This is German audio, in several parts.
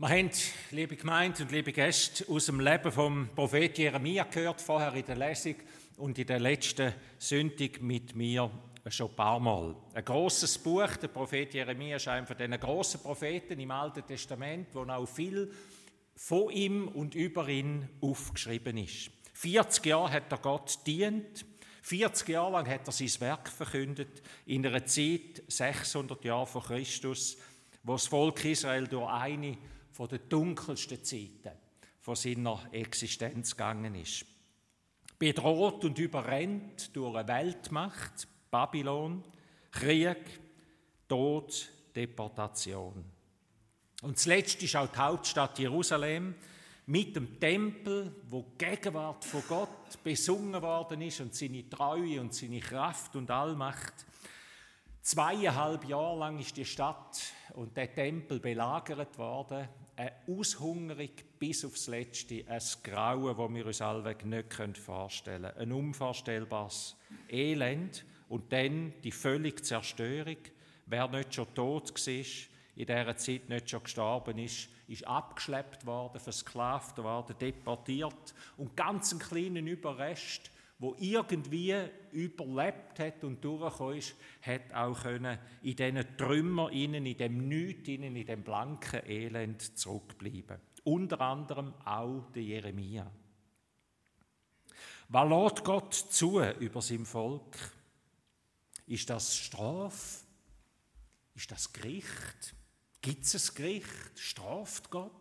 Wir haben, liebe Gemeinde und liebe Gäste, aus dem Leben vom Prophet Jeremia gehört, vorher in der Lesung und in der letzten Sündig mit mir schon ein paar Mal. Ein großes Buch, der Prophet Jeremia ist einer von diesen grossen Propheten im Alten Testament, wo auch viel von ihm und über ihn aufgeschrieben ist. 40 Jahre hat er Gott dient, 40 Jahre lang hat er sein Werk verkündet, in einer Zeit, 600 Jahre vor Christus, wo das Volk Israel durch eine von den dunkelsten Zeiten von seiner Existenz gegangen ist. Bedroht und überrennt durch eine Weltmacht, Babylon, Krieg, Tod, Deportation. Und zuletzt ist auch die Hauptstadt Jerusalem mit dem Tempel, wo die Gegenwart von Gott besungen worden ist und seine Treue und seine Kraft und Allmacht. Zweieinhalb Jahre lang ist die Stadt und der Tempel belagert worden eine Aushungerung bis aufs Letzte, ein Grauen, das wir uns allweg nicht vorstellen können. Ein unvorstellbares Elend und dann die völlige Zerstörung. Wer nicht schon tot war, in dieser Zeit nicht schon gestorben ist, ist abgeschleppt worden, versklavt worden, deportiert und ganz einen kleinen Überrest wo irgendwie überlebt hat und durchgekommen ist, hat auch können in diesen Trümmer innen, in dem Nichts innen, in dem blanken Elend zurückbleiben. Unter anderem auch der Jeremia. Was lädt Gott zu über sein Volk? Ist das Straf? Ist das Gericht? Gibt es ein Gericht? Straft Gott?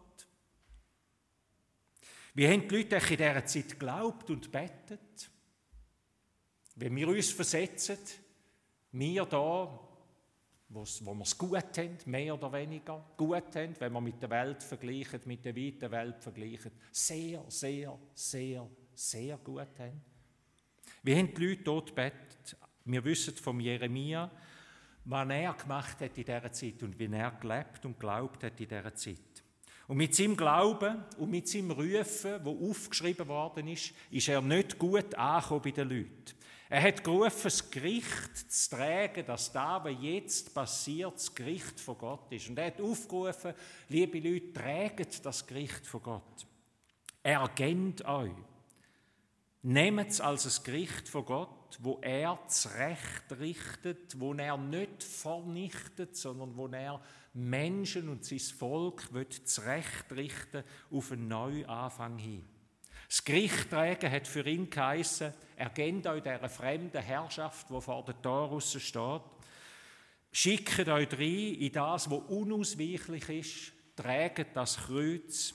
Wie haben die Leute in dieser Zeit geglaubt und bettet? Wenn wir uns versetzen, wir da, wo wir es gut haben, mehr oder weniger gut haben, wenn wir mit der Welt vergleichen, mit der weiten Welt vergleichen, sehr, sehr, sehr, sehr gut haben. Wie haben die Leute dort gebetet? Wir wissen vom Jeremia, was er gemacht hat in dieser Zeit und wie er gelebt und glaubt hat in dieser Zeit. Und mit seinem Glauben und mit seinem Rufen, wo aufgeschrieben worden ist, ist er nicht gut angekommen bei den Leuten. Er hat gerufen, das Gericht zu tragen, dass da, was jetzt passiert, das Gericht von Gott ist. Und er hat aufgerufen, liebe Leute, trägt das Gericht von Gott. Erkennt euch. Nehmt es als ein Gericht von Gott, wo er zurecht richtet, wo er nicht vernichtet, sondern wo er Menschen und sein Volk zurecht richten auf einen Neuanfang hin. Das Gericht tragen hat für ihn geheissen, erkennt euch dieser fremden Herrschaft, die vor der Tor steht. Schickt euch rein in das, was unausweichlich ist. Trägt das Kreuz.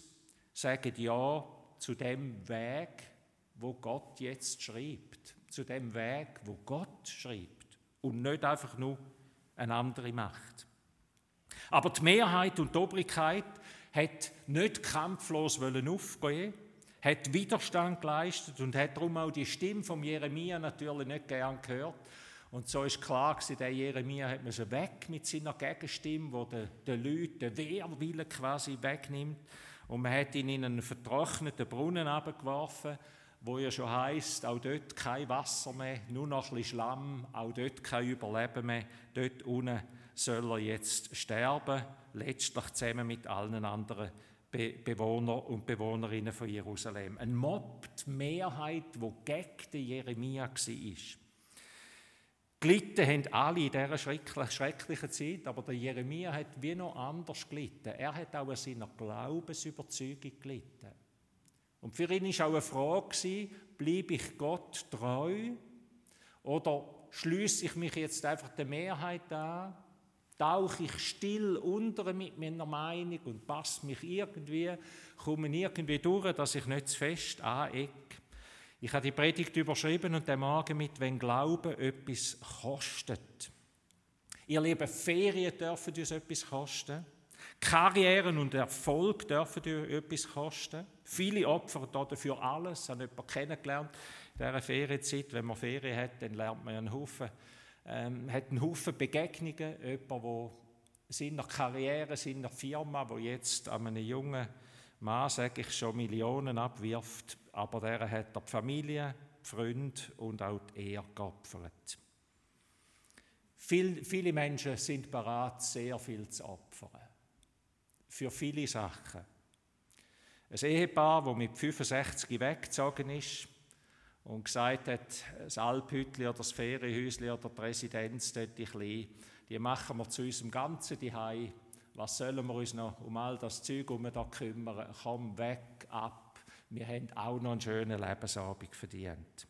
Sagt ja zu dem Weg, wo Gott jetzt schreibt. Zu dem Weg, wo Gott schreibt. Und nicht einfach nur eine andere Macht. Aber die Mehrheit und die Obrigkeit hat nicht kampflos aufgehen hat Widerstand geleistet und hat darum auch die Stimme von Jeremia natürlich nicht gern gehört. Und so ist klar gewesen, der Jeremia hat man weg mit seiner Gegenstimme, wo den, den Leuten den Wehrwillen quasi wegnimmt. Und man hat ihn in einen vertrockneten Brunnen abgeworfen, wo ja schon heißt, auch dort kein Wasser mehr, nur noch ein bisschen Schlamm, auch dort kein Überleben mehr. Dort unten soll er jetzt sterben, letztlich zusammen mit allen anderen Be Bewohner und Bewohnerinnen von Jerusalem. Ein Mob, die Mehrheit, wo gegen den Jeremia war. Gelitten haben alle in dieser schrecklichen Zeit, aber der Jeremia hat wie noch anders gelitten. Er hat auch an seiner Glaubensüberzeugung gelitten. Und für ihn war auch eine Frage, bleibe ich Gott treu oder schließe ich mich jetzt einfach der Mehrheit an tauche ich still unter mit meiner Meinung und passe mich irgendwie, komme irgendwie durch, dass ich nicht zu fest anecke. Ich habe die Predigt überschrieben und den Morgen mit, wenn Glauben etwas kostet. Ihr lieben Ferien dürfen uns etwas kosten. Karrieren und Erfolg dürfen euch etwas kosten. Viele opfern dafür alles. Ich habe jemanden kennengelernt in dieser Ferienzeit. Wenn man Ferien hat, dann lernt man einen Haufen ähm, hat einen Haufen Begegnungen, jemand, der seiner Karriere, seiner Firma, wo jetzt an einem jungen Mann, sage ich, schon Millionen abwirft, aber der hat die Familie, die Freunde und auch die Ehe geopfert. Viel, viele Menschen sind bereit, sehr viel zu opfern. für viele Sachen. Ein Ehepaar, das mit 65 weggezogen ist und gesagt hat, das Alphütli oder das Ferienhäusli oder die Residenz dort ein die machen wir zu unserem ganzen Zuhause. Was sollen wir uns noch um all das Zeug um da kümmern? Komm weg, ab. Wir haben auch noch einen schönen Lebensabend verdient.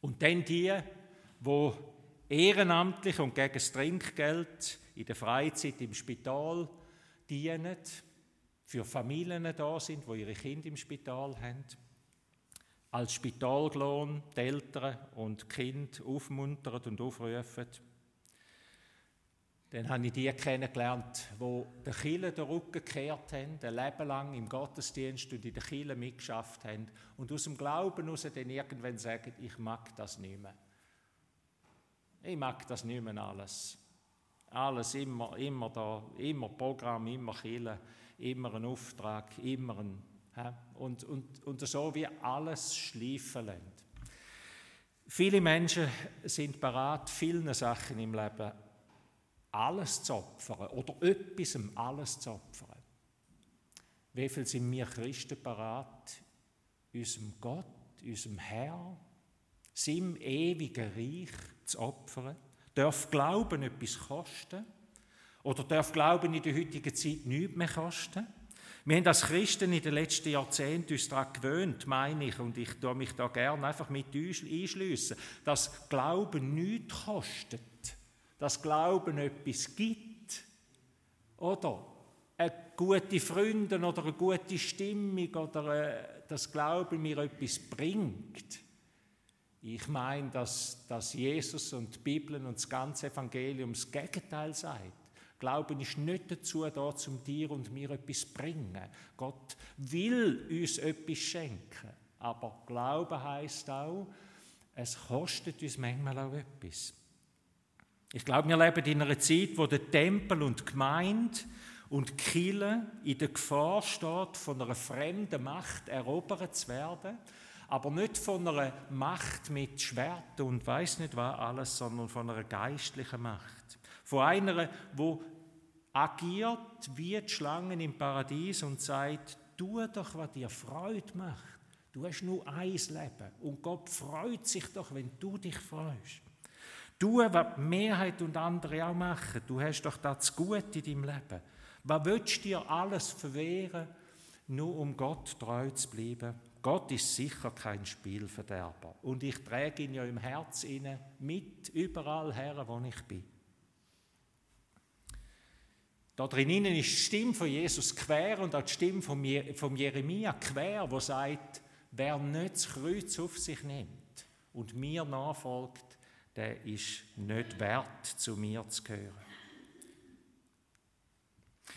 Und dann die, die ehrenamtlich und gegen das Trinkgeld in der Freizeit im Spital dienen, für Familien da sind, wo ihre Kinder im Spital haben, als Spitallohn die Eltern und die Kinder aufmuntern und aufrufen. Dann habe ich die kennengelernt, die der Kille den Rücken gekehrt haben, ein Leben lang im Gottesdienst und in der Kille mitgeschafft haben und aus dem Glauben heraus dann irgendwann sagen, ich mag das nicht mehr. Ich mag das nicht mehr alles. Alles immer, immer da, immer Programm, immer Kille, immer ein Auftrag, immer ein... Und, und, und so wie alles schleifen lassen. Viele Menschen sind bereit, vielen Sachen im Leben alles zu opfern oder etwas alles zu opfern. Wie viel sind wir Christen bereit, unserem Gott, unserem Herr, seinem ewigen Reich zu opfern? Darf Glauben etwas kosten? Oder darf Glauben in der heutigen Zeit nichts mehr kosten? Wir haben als Christen in den letzten Jahrzehnten uns daran gewöhnt, meine ich, und ich tue mich da gerne einfach mit einschliessen, dass Glauben nichts kostet dass Glauben etwas gibt. Oder eine gute Freundin oder eine gute Stimmung oder äh, das Glauben mir etwas bringt. Ich meine, dass, dass Jesus und die Bibel und das ganze Evangelium das Gegenteil sagt. Glauben ist nicht dazu da, zum dir und mir etwas zu bringen. Gott will uns etwas schenken. Aber Glauben heißt auch, es kostet uns manchmal auch etwas. Ich glaube, wir leben in einer Zeit, wo der Tempel und die Gemeinde und die in der Gefahr steht, von einer fremden Macht erobert zu werden, aber nicht von einer Macht mit Schwert und weiß nicht was alles, sondern von einer geistlichen Macht. Von einer, wo agiert wie die Schlangen im Paradies und sagt, tu doch, was dir Freude macht. Du hast nur ein Leben und Gott freut sich doch, wenn du dich freust. Tu, was die Mehrheit und andere auch machen. Du hast doch das gut in deinem Leben. Was willst du dir alles verwehren, nur um Gott treu zu bleiben? Gott ist sicher kein Spielverderber. Und ich träge ihn ja im Herz inne mit überall her, wo ich bin. Da drinnen ist die Stimme von Jesus quer und auch die Stimme von, von Jeremia quer, wo sagt, wer nicht das Kreuz auf sich nimmt und mir nachfolgt, der ist nicht wert, zu mir zu gehören.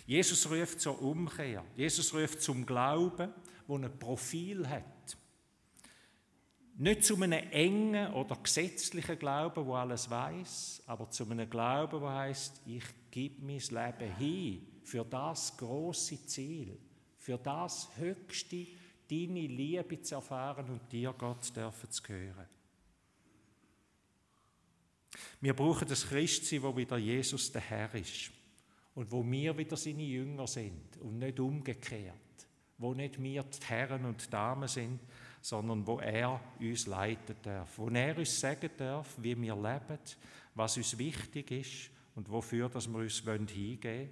Jesus ruft zur Umkehr. Jesus ruft zum Glauben, wo ein Profil hat. Nicht zu einem engen oder gesetzlichen Glauben, wo alles weiß, aber zu einem Glauben, wo heißt, ich gebe mein Leben hin für das große Ziel, für das Höchste, deine Liebe zu erfahren und dir Gott dürfen zu gehören. Wir brauchen das Christsein, wo wieder Jesus der Herr ist und wo wir wieder seine Jünger sind und nicht umgekehrt, wo nicht wir die Herren und Damen sind, sondern wo er uns leiten darf, wo er uns sagen darf, wie wir leben, was uns wichtig ist und wofür dass wir uns hingeben wollen,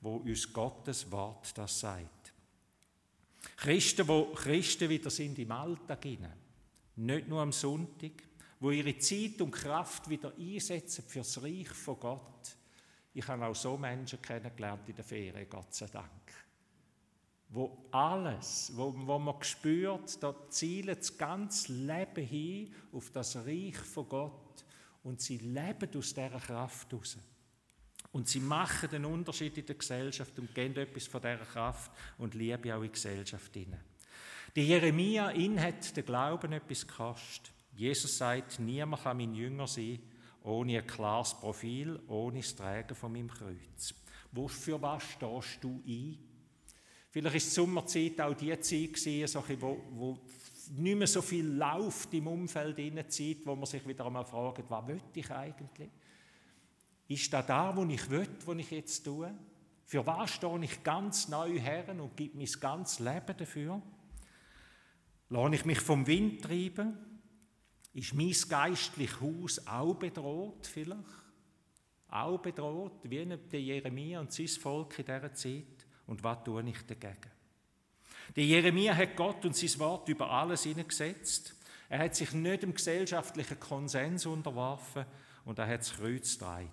wo uns Gottes Wort das sagt. Christen, wo Christen wieder sind im Alltag nicht nur am Sonntag, wo ihre Zeit und Kraft wieder einsetzen fürs Reich von Gott. Ich habe auch so Menschen kennengelernt in der Ferien, Gott sei Dank. Wo alles, wo, wo man spürt, da zielt das ganze Leben hin auf das Reich von Gott und sie leben aus dieser Kraft heraus. Und sie machen den Unterschied in der Gesellschaft und geben etwas von dieser Kraft und Liebe auch in die Gesellschaft hinein. Die Jeremia, ihn hat der Glauben etwas gekostet. Jesus sagt, niemand kann mein Jünger sein, ohne ein klares Profil, ohne das Tragen von meinem Kreuz. Für was stehst du ein? Vielleicht war die Sommerzeit auch die Zeit, wo, wo nicht mehr so viel läuft im Umfeld in der Zeit, wo man sich wieder einmal fragt, was will ich eigentlich? Ist das da, wo ich will, was ich jetzt tue? Für was stehe ich ganz neu her und gebe mein ganzes Leben dafür? Lasse ich mich vom Wind treiben? Ist mein geistliches Haus auch bedroht vielleicht? Auch bedroht, wie der Jeremia und sein Volk in dieser Zeit? Und was tue ich dagegen? Der Jeremia hat Gott und sein Wort über alles hineingesetzt. Er hat sich nicht dem gesellschaftlichen Konsens unterworfen und er hat das Kreuz getragen.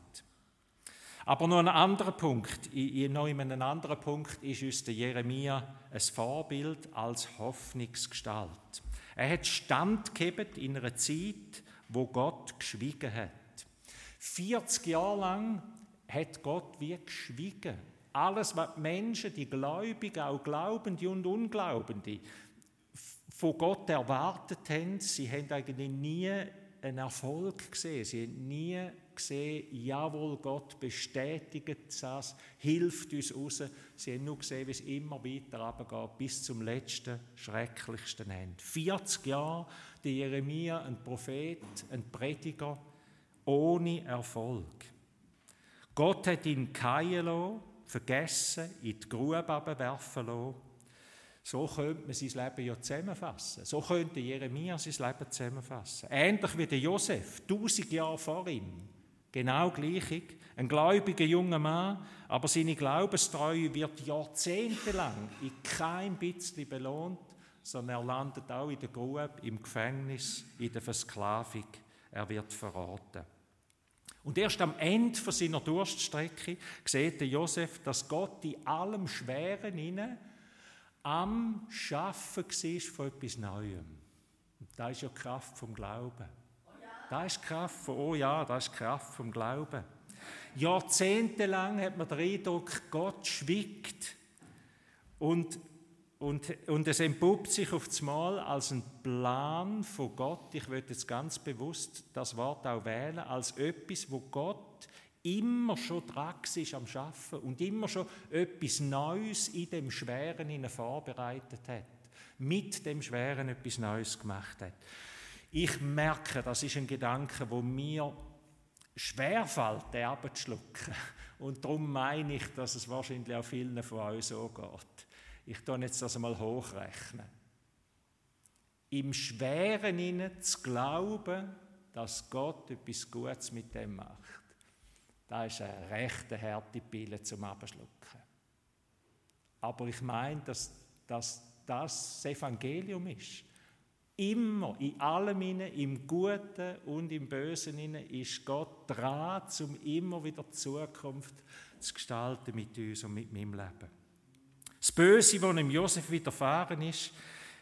Aber noch ein anderer Punkt, noch in einem anderen Punkt ist uns der Jeremia ein Vorbild als Hoffnungsgestalt. Er hat standgegeben in einer Zeit, wo Gott geschwiegen hat. 40 Jahre lang hat Gott wie geschwiegen. Alles, was die Menschen, die Gläubigen, auch Glaubende und Unglaubende, von Gott erwartet haben, sie haben eigentlich nie einen Erfolg gesehen. Sie haben nie gesehen, jawohl, Gott bestätigt das, hilft uns raus. Sie haben nur gesehen, wie es immer weiter runtergeht, bis zum letzten, schrecklichsten Ende. 40 Jahre, der Jeremia, ein Prophet, ein Prediger, ohne Erfolg. Gott hat ihn keinen vergessen, in die Grube werfen lassen. So könnte man sein Leben ja zusammenfassen. So könnte Jeremia sein Leben zusammenfassen. Ähnlich wie der Josef, tausend Jahre vor ihm. Genau gleich. Ein gläubiger junger Mann, aber seine Glaubenstreue wird jahrzehntelang in kein bisschen belohnt, sondern er landet auch in der Grube, im Gefängnis, in der Versklavung. Er wird verraten. Und erst am Ende seiner Durststrecke sieht Josef, dass Gott in allem Schweren inne am Schaffen war von etwas Neuem. Und das ist ja die Kraft vom Glauben. Das ist die Kraft von, oh ja, das ist die Kraft vom Glauben. Jahrzehntelang hat man den Eindruck, Gott schwiegt. Und, und, und es entpuppt sich auf das Mal als ein Plan von Gott. Ich würde jetzt ganz bewusst das Wort auch wählen, als etwas, wo Gott immer schon dran ist am Schaffen und immer schon etwas Neues in dem Schweren vorbereitet hat. Mit dem Schweren etwas Neues gemacht hat. Ich merke, das ist ein Gedanke, wo mir schwerfällt, den abzuschlucken. Und darum meine ich, dass es wahrscheinlich auch vielen von euch so geht. Ich tue jetzt das einmal hochrechnen. Im Schweren ihnen zu glauben, dass Gott etwas Gutes mit dem macht, das ist eine rechte harte Pille zum Abschlucken. Aber ich meine, dass, dass das das Evangelium ist. Immer, in allem inne, im Guten und im Bösen inne, ist Gott dran, um immer wieder die Zukunft zu gestalten mit uns und mit meinem Leben. Das Böse, was dem Josef widerfahren ist,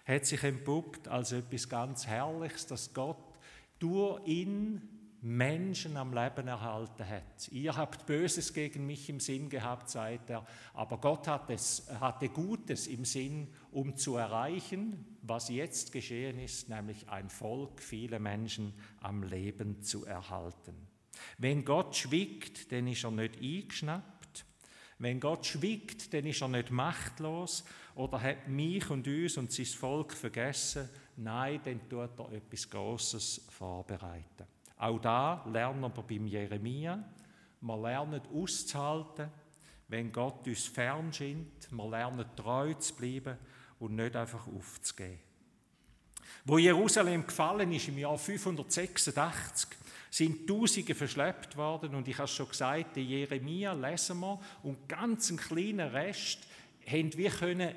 hat sich entpuppt als etwas ganz Herrliches, dass Gott durch ihn Menschen am Leben erhalten hat. Ihr habt Böses gegen mich im Sinn gehabt, sagt er, aber Gott hat es, hatte Gutes im Sinn, um zu erreichen, was jetzt geschehen ist, nämlich ein Volk, viele Menschen am Leben zu erhalten. Wenn Gott schwiegt, dann ist er nicht eingeschnappt. Wenn Gott schwiegt, dann ist er nicht machtlos oder hat mich und uns und sein Volk vergessen. Nein, dann tut er etwas Großes vorbereiten. Auch da lernen wir beim Jeremia, wir lernen auszuhalten, wenn Gott uns fern scheint. Wir lernen treu zu bleiben und nicht einfach aufzugeben. Wo Jerusalem gefallen ist im Jahr 586, sind Tausende verschleppt worden und ich habe schon gesagt, die Jeremia lesen wir und ganz ein kleiner Rest haben wir können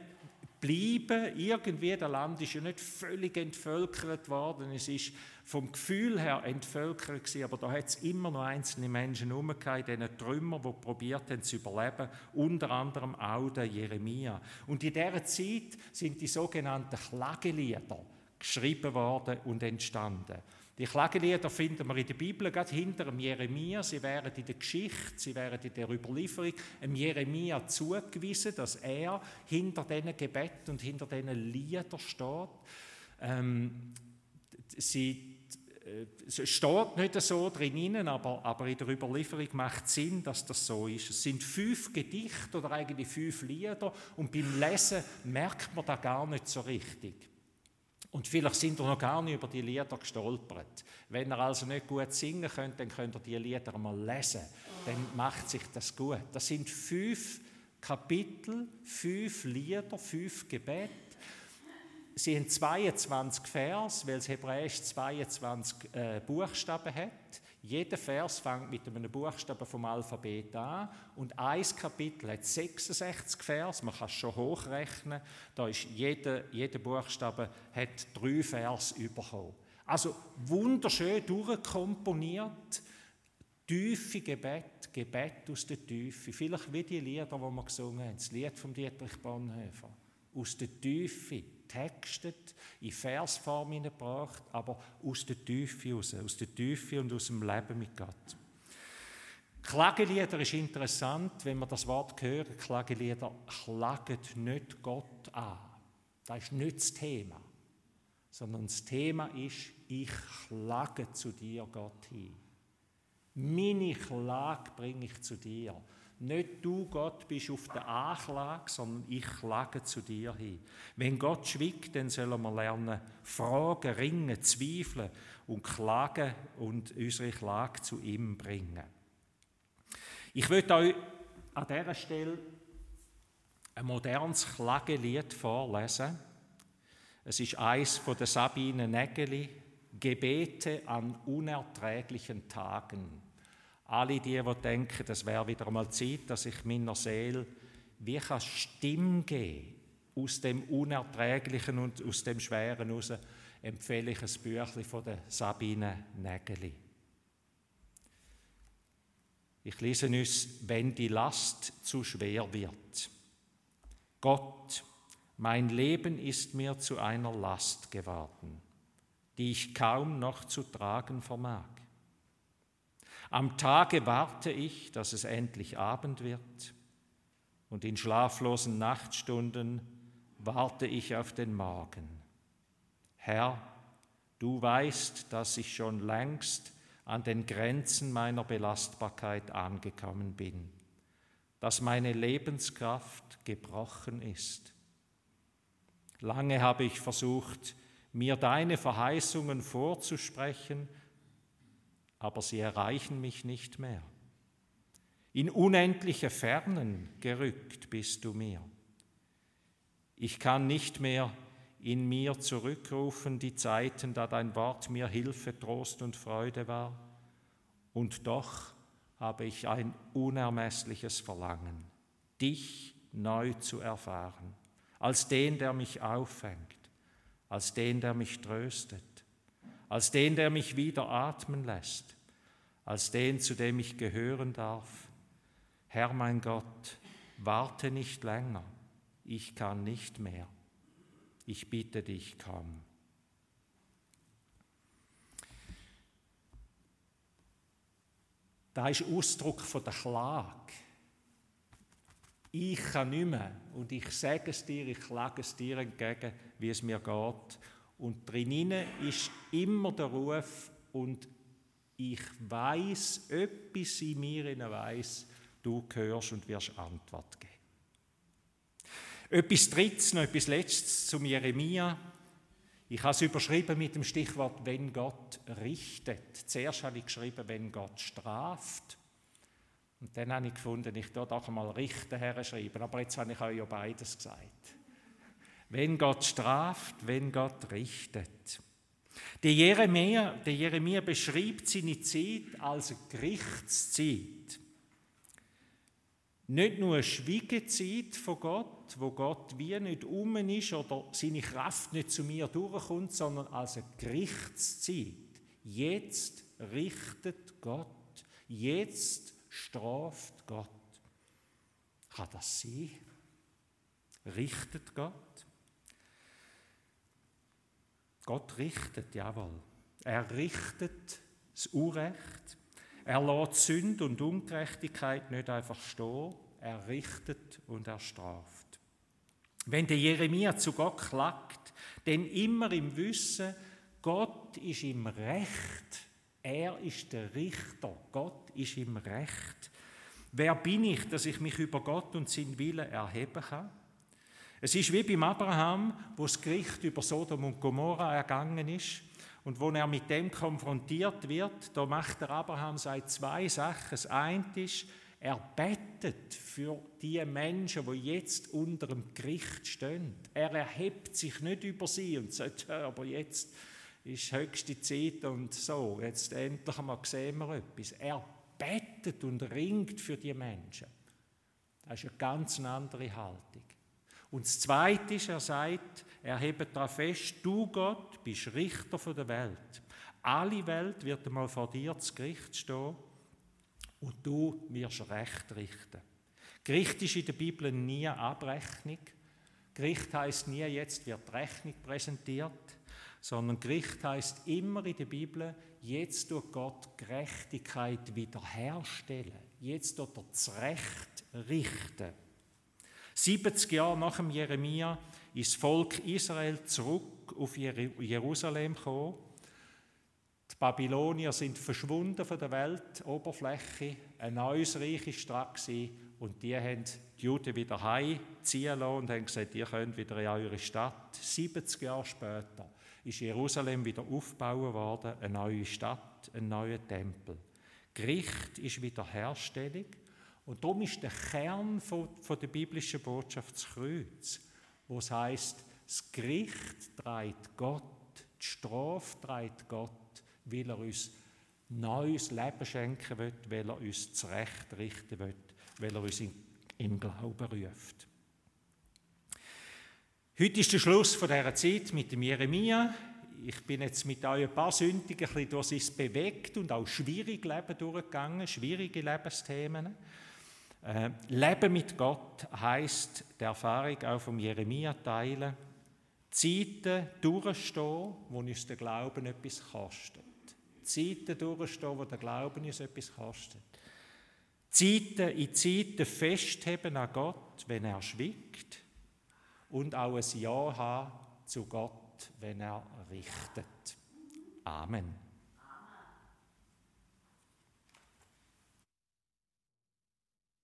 bleiben. Irgendwie, der Land ist ja nicht völlig entvölkert worden. Es ist vom Gefühl her entvölkert gewesen, aber da hat es immer noch einzelne Menschen herumgehabt, in diesen Trümmern, die probiert haben zu überleben, unter anderem auch der Jeremia. Und in dieser Zeit sind die sogenannten Klagelieder geschrieben worden und entstanden. Die Klagelieder finden wir in der Bibel, gerade hinter dem Jeremia. Sie wären in der Geschichte, sie wären in der Überlieferung dem Jeremia zugewiesen, dass er hinter diesen Gebet und hinter diesen Liedern steht. Ähm, sie äh, es steht nicht so drinnen, aber, aber in der Überlieferung macht es Sinn, dass das so ist. Es sind fünf Gedichte oder eigentlich fünf Lieder und beim Lesen merkt man da gar nicht so richtig. Und vielleicht sind ihr noch gar nicht über die Lieder gestolpert. Wenn ihr also nicht gut singen könnt, dann könnt ihr die Lieder mal lesen. Dann macht sich das gut. Das sind fünf Kapitel, fünf Lieder, fünf Gebete. Sie haben 22 Vers, weil es Hebräisch 22 äh, Buchstaben hat. Jeder Vers fängt mit einem Buchstaben vom Alphabet an und ein Kapitel hat 66 Vers. Man kann es schon hochrechnen. Da ist jeder, jeder Buchstabe hat drei Vers bekommen. Also wunderschön durchkomponiert, tiefe Gebet, Gebet aus der Tiefe. Vielleicht wie die Lieder, die wir gesungen haben, das Lied von Dietrich Bonhoeffer. Aus der Tiefe textet, in Versform hineingebracht, aber aus der Tiefe raus, aus der Tiefe und aus dem Leben mit Gott. Klagelieder ist interessant, wenn man das Wort hört. Klagelieder klagen nicht Gott an. Das ist nicht das Thema. Sondern das Thema ist, ich klage zu dir, Gott, hin. Meine Klage bringe ich zu dir. Nicht du, Gott, bist auf der Anklage, sondern ich klage zu dir hin. Wenn Gott schwiegt, dann sollen wir lernen, fragen, ringen, zweifeln und klagen und unsere Klage zu ihm bringen. Ich möchte euch an dieser Stelle ein modernes Klagelied vorlesen. Es ist eins von der Sabine Nägeli, Gebete an unerträglichen Tagen. Alle die, die denken, das wäre wieder einmal Zeit, dass ich meiner Seele wie kann Stimme geben aus dem Unerträglichen und aus dem Schweren heraus, empfehle ich ein Büchlein von der Sabine Nägeli. Ich lese uns, wenn die Last zu schwer wird. Gott, mein Leben ist mir zu einer Last geworden, die ich kaum noch zu tragen vermag. Am Tage warte ich, dass es endlich Abend wird, und in schlaflosen Nachtstunden warte ich auf den Morgen. Herr, du weißt, dass ich schon längst an den Grenzen meiner Belastbarkeit angekommen bin, dass meine Lebenskraft gebrochen ist. Lange habe ich versucht, mir deine Verheißungen vorzusprechen, aber sie erreichen mich nicht mehr. In unendliche Fernen gerückt bist du mir. Ich kann nicht mehr in mir zurückrufen die Zeiten, da dein Wort mir Hilfe, Trost und Freude war. Und doch habe ich ein unermessliches Verlangen, dich neu zu erfahren, als den, der mich auffängt, als den, der mich tröstet, als den, der mich wieder atmen lässt, als den, zu dem ich gehören darf. Herr mein Gott, warte nicht länger, ich kann nicht mehr. Ich bitte dich, komm. Da ist Ausdruck von der Klage. Ich kann nicht mehr und ich sage es dir, ich klage es dir entgegen, wie es mir geht. Und drinnen ist immer der Ruf und ich weiß, etwas in mir weiß, du hörst und wirst Antwort geben. Etwas Drittes, noch etwas Letztes zum Jeremia. Ich habe es überschrieben mit dem Stichwort, wenn Gott richtet. Zuerst habe ich geschrieben, wenn Gott straft. Und dann habe ich gefunden, ich tue doch einmal richten herschreiben. Aber jetzt habe ich euch ja beides gesagt. Wenn Gott straft, wenn Gott richtet. Der Jeremia, der Jeremia beschreibt seine Zeit als Gerichtszeit. Nicht nur eine Schwiegezeit von Gott, wo Gott wie nicht um ist oder seine Kraft nicht zu mir durchkommt, sondern als eine Gerichtszeit. Jetzt richtet Gott, jetzt straft Gott. Kann das sein? Richtet Gott? Gott richtet, jawohl. Er richtet das Unrecht. Er lässt Sünde und Ungerechtigkeit nicht einfach stehen. Er richtet und er straft. Wenn der Jeremia zu Gott klagt, denn immer im Wissen, Gott ist im Recht. Er ist der Richter. Gott ist im Recht. Wer bin ich, dass ich mich über Gott und seinen Willen erheben kann? Es ist wie beim Abraham, wo das Gericht über Sodom und Gomorra ergangen ist und wo er mit dem konfrontiert wird, da macht der Abraham seit zwei Sachen. Das eine ist, Er bettet für die Menschen, die jetzt unter dem Gericht stehen. Er erhebt sich nicht über sie und sagt, aber jetzt ist höchste Zeit und so, jetzt endlich einmal sehen wir etwas. Er bettet und ringt für die Menschen. Das ist eine ganz andere Haltung. Und das Zweite ist, er sagt, er hebt darauf fest, du Gott bist Richter der Welt. Alle Welt wird einmal vor dir zu Gericht stehen und du wirst Recht richten. Gericht ist in der Bibel nie Abrechnung. Gericht heißt nie, jetzt wird Rechnung präsentiert, sondern Gericht heißt immer in der Bibel, jetzt tut Gott Gerechtigkeit wiederherstellen. Jetzt tut er das Recht richten. 70 Jahre nach dem Jeremia ist das Volk Israel zurück auf Jerusalem gekommen die Babylonier sind verschwunden von der Weltoberfläche. Ein neues Reich war dran und die haben die Juden wieder heimziehen lassen und haben gesagt, ihr könnt wieder in eure Stadt. 70 Jahre später ist Jerusalem wieder aufgebaut worden, eine neue Stadt, ein neuer Tempel. Gericht ist Wiederherstellung und darum ist der Kern von, von der biblischen Botschaft das Kreuz, wo es heißt, das Gericht trägt Gott, die Strafe trägt Gott weil er uns neues Leben schenken will, weil er uns zurecht richten will, weil er uns in, im Glauben ruft. Heute ist der Schluss von dieser Zeit mit dem Jeremia. Ich bin jetzt mit euch ein paar Sündigen ein bisschen durch bewegt und auch schwierige Leben durchgegangen, schwierige Lebensthemen. Äh, Leben mit Gott heißt die Erfahrung auch vom Jeremia teilen, Zeiten durchstehen, wo uns der Glauben etwas kostet. Zeiten durchstehen, wo der Glauben uns etwas kostet. Zeiten in Zeiten festheben an Gott, wenn er schwiegt. Und auch ein Ja haben zu Gott, wenn er richtet. Amen.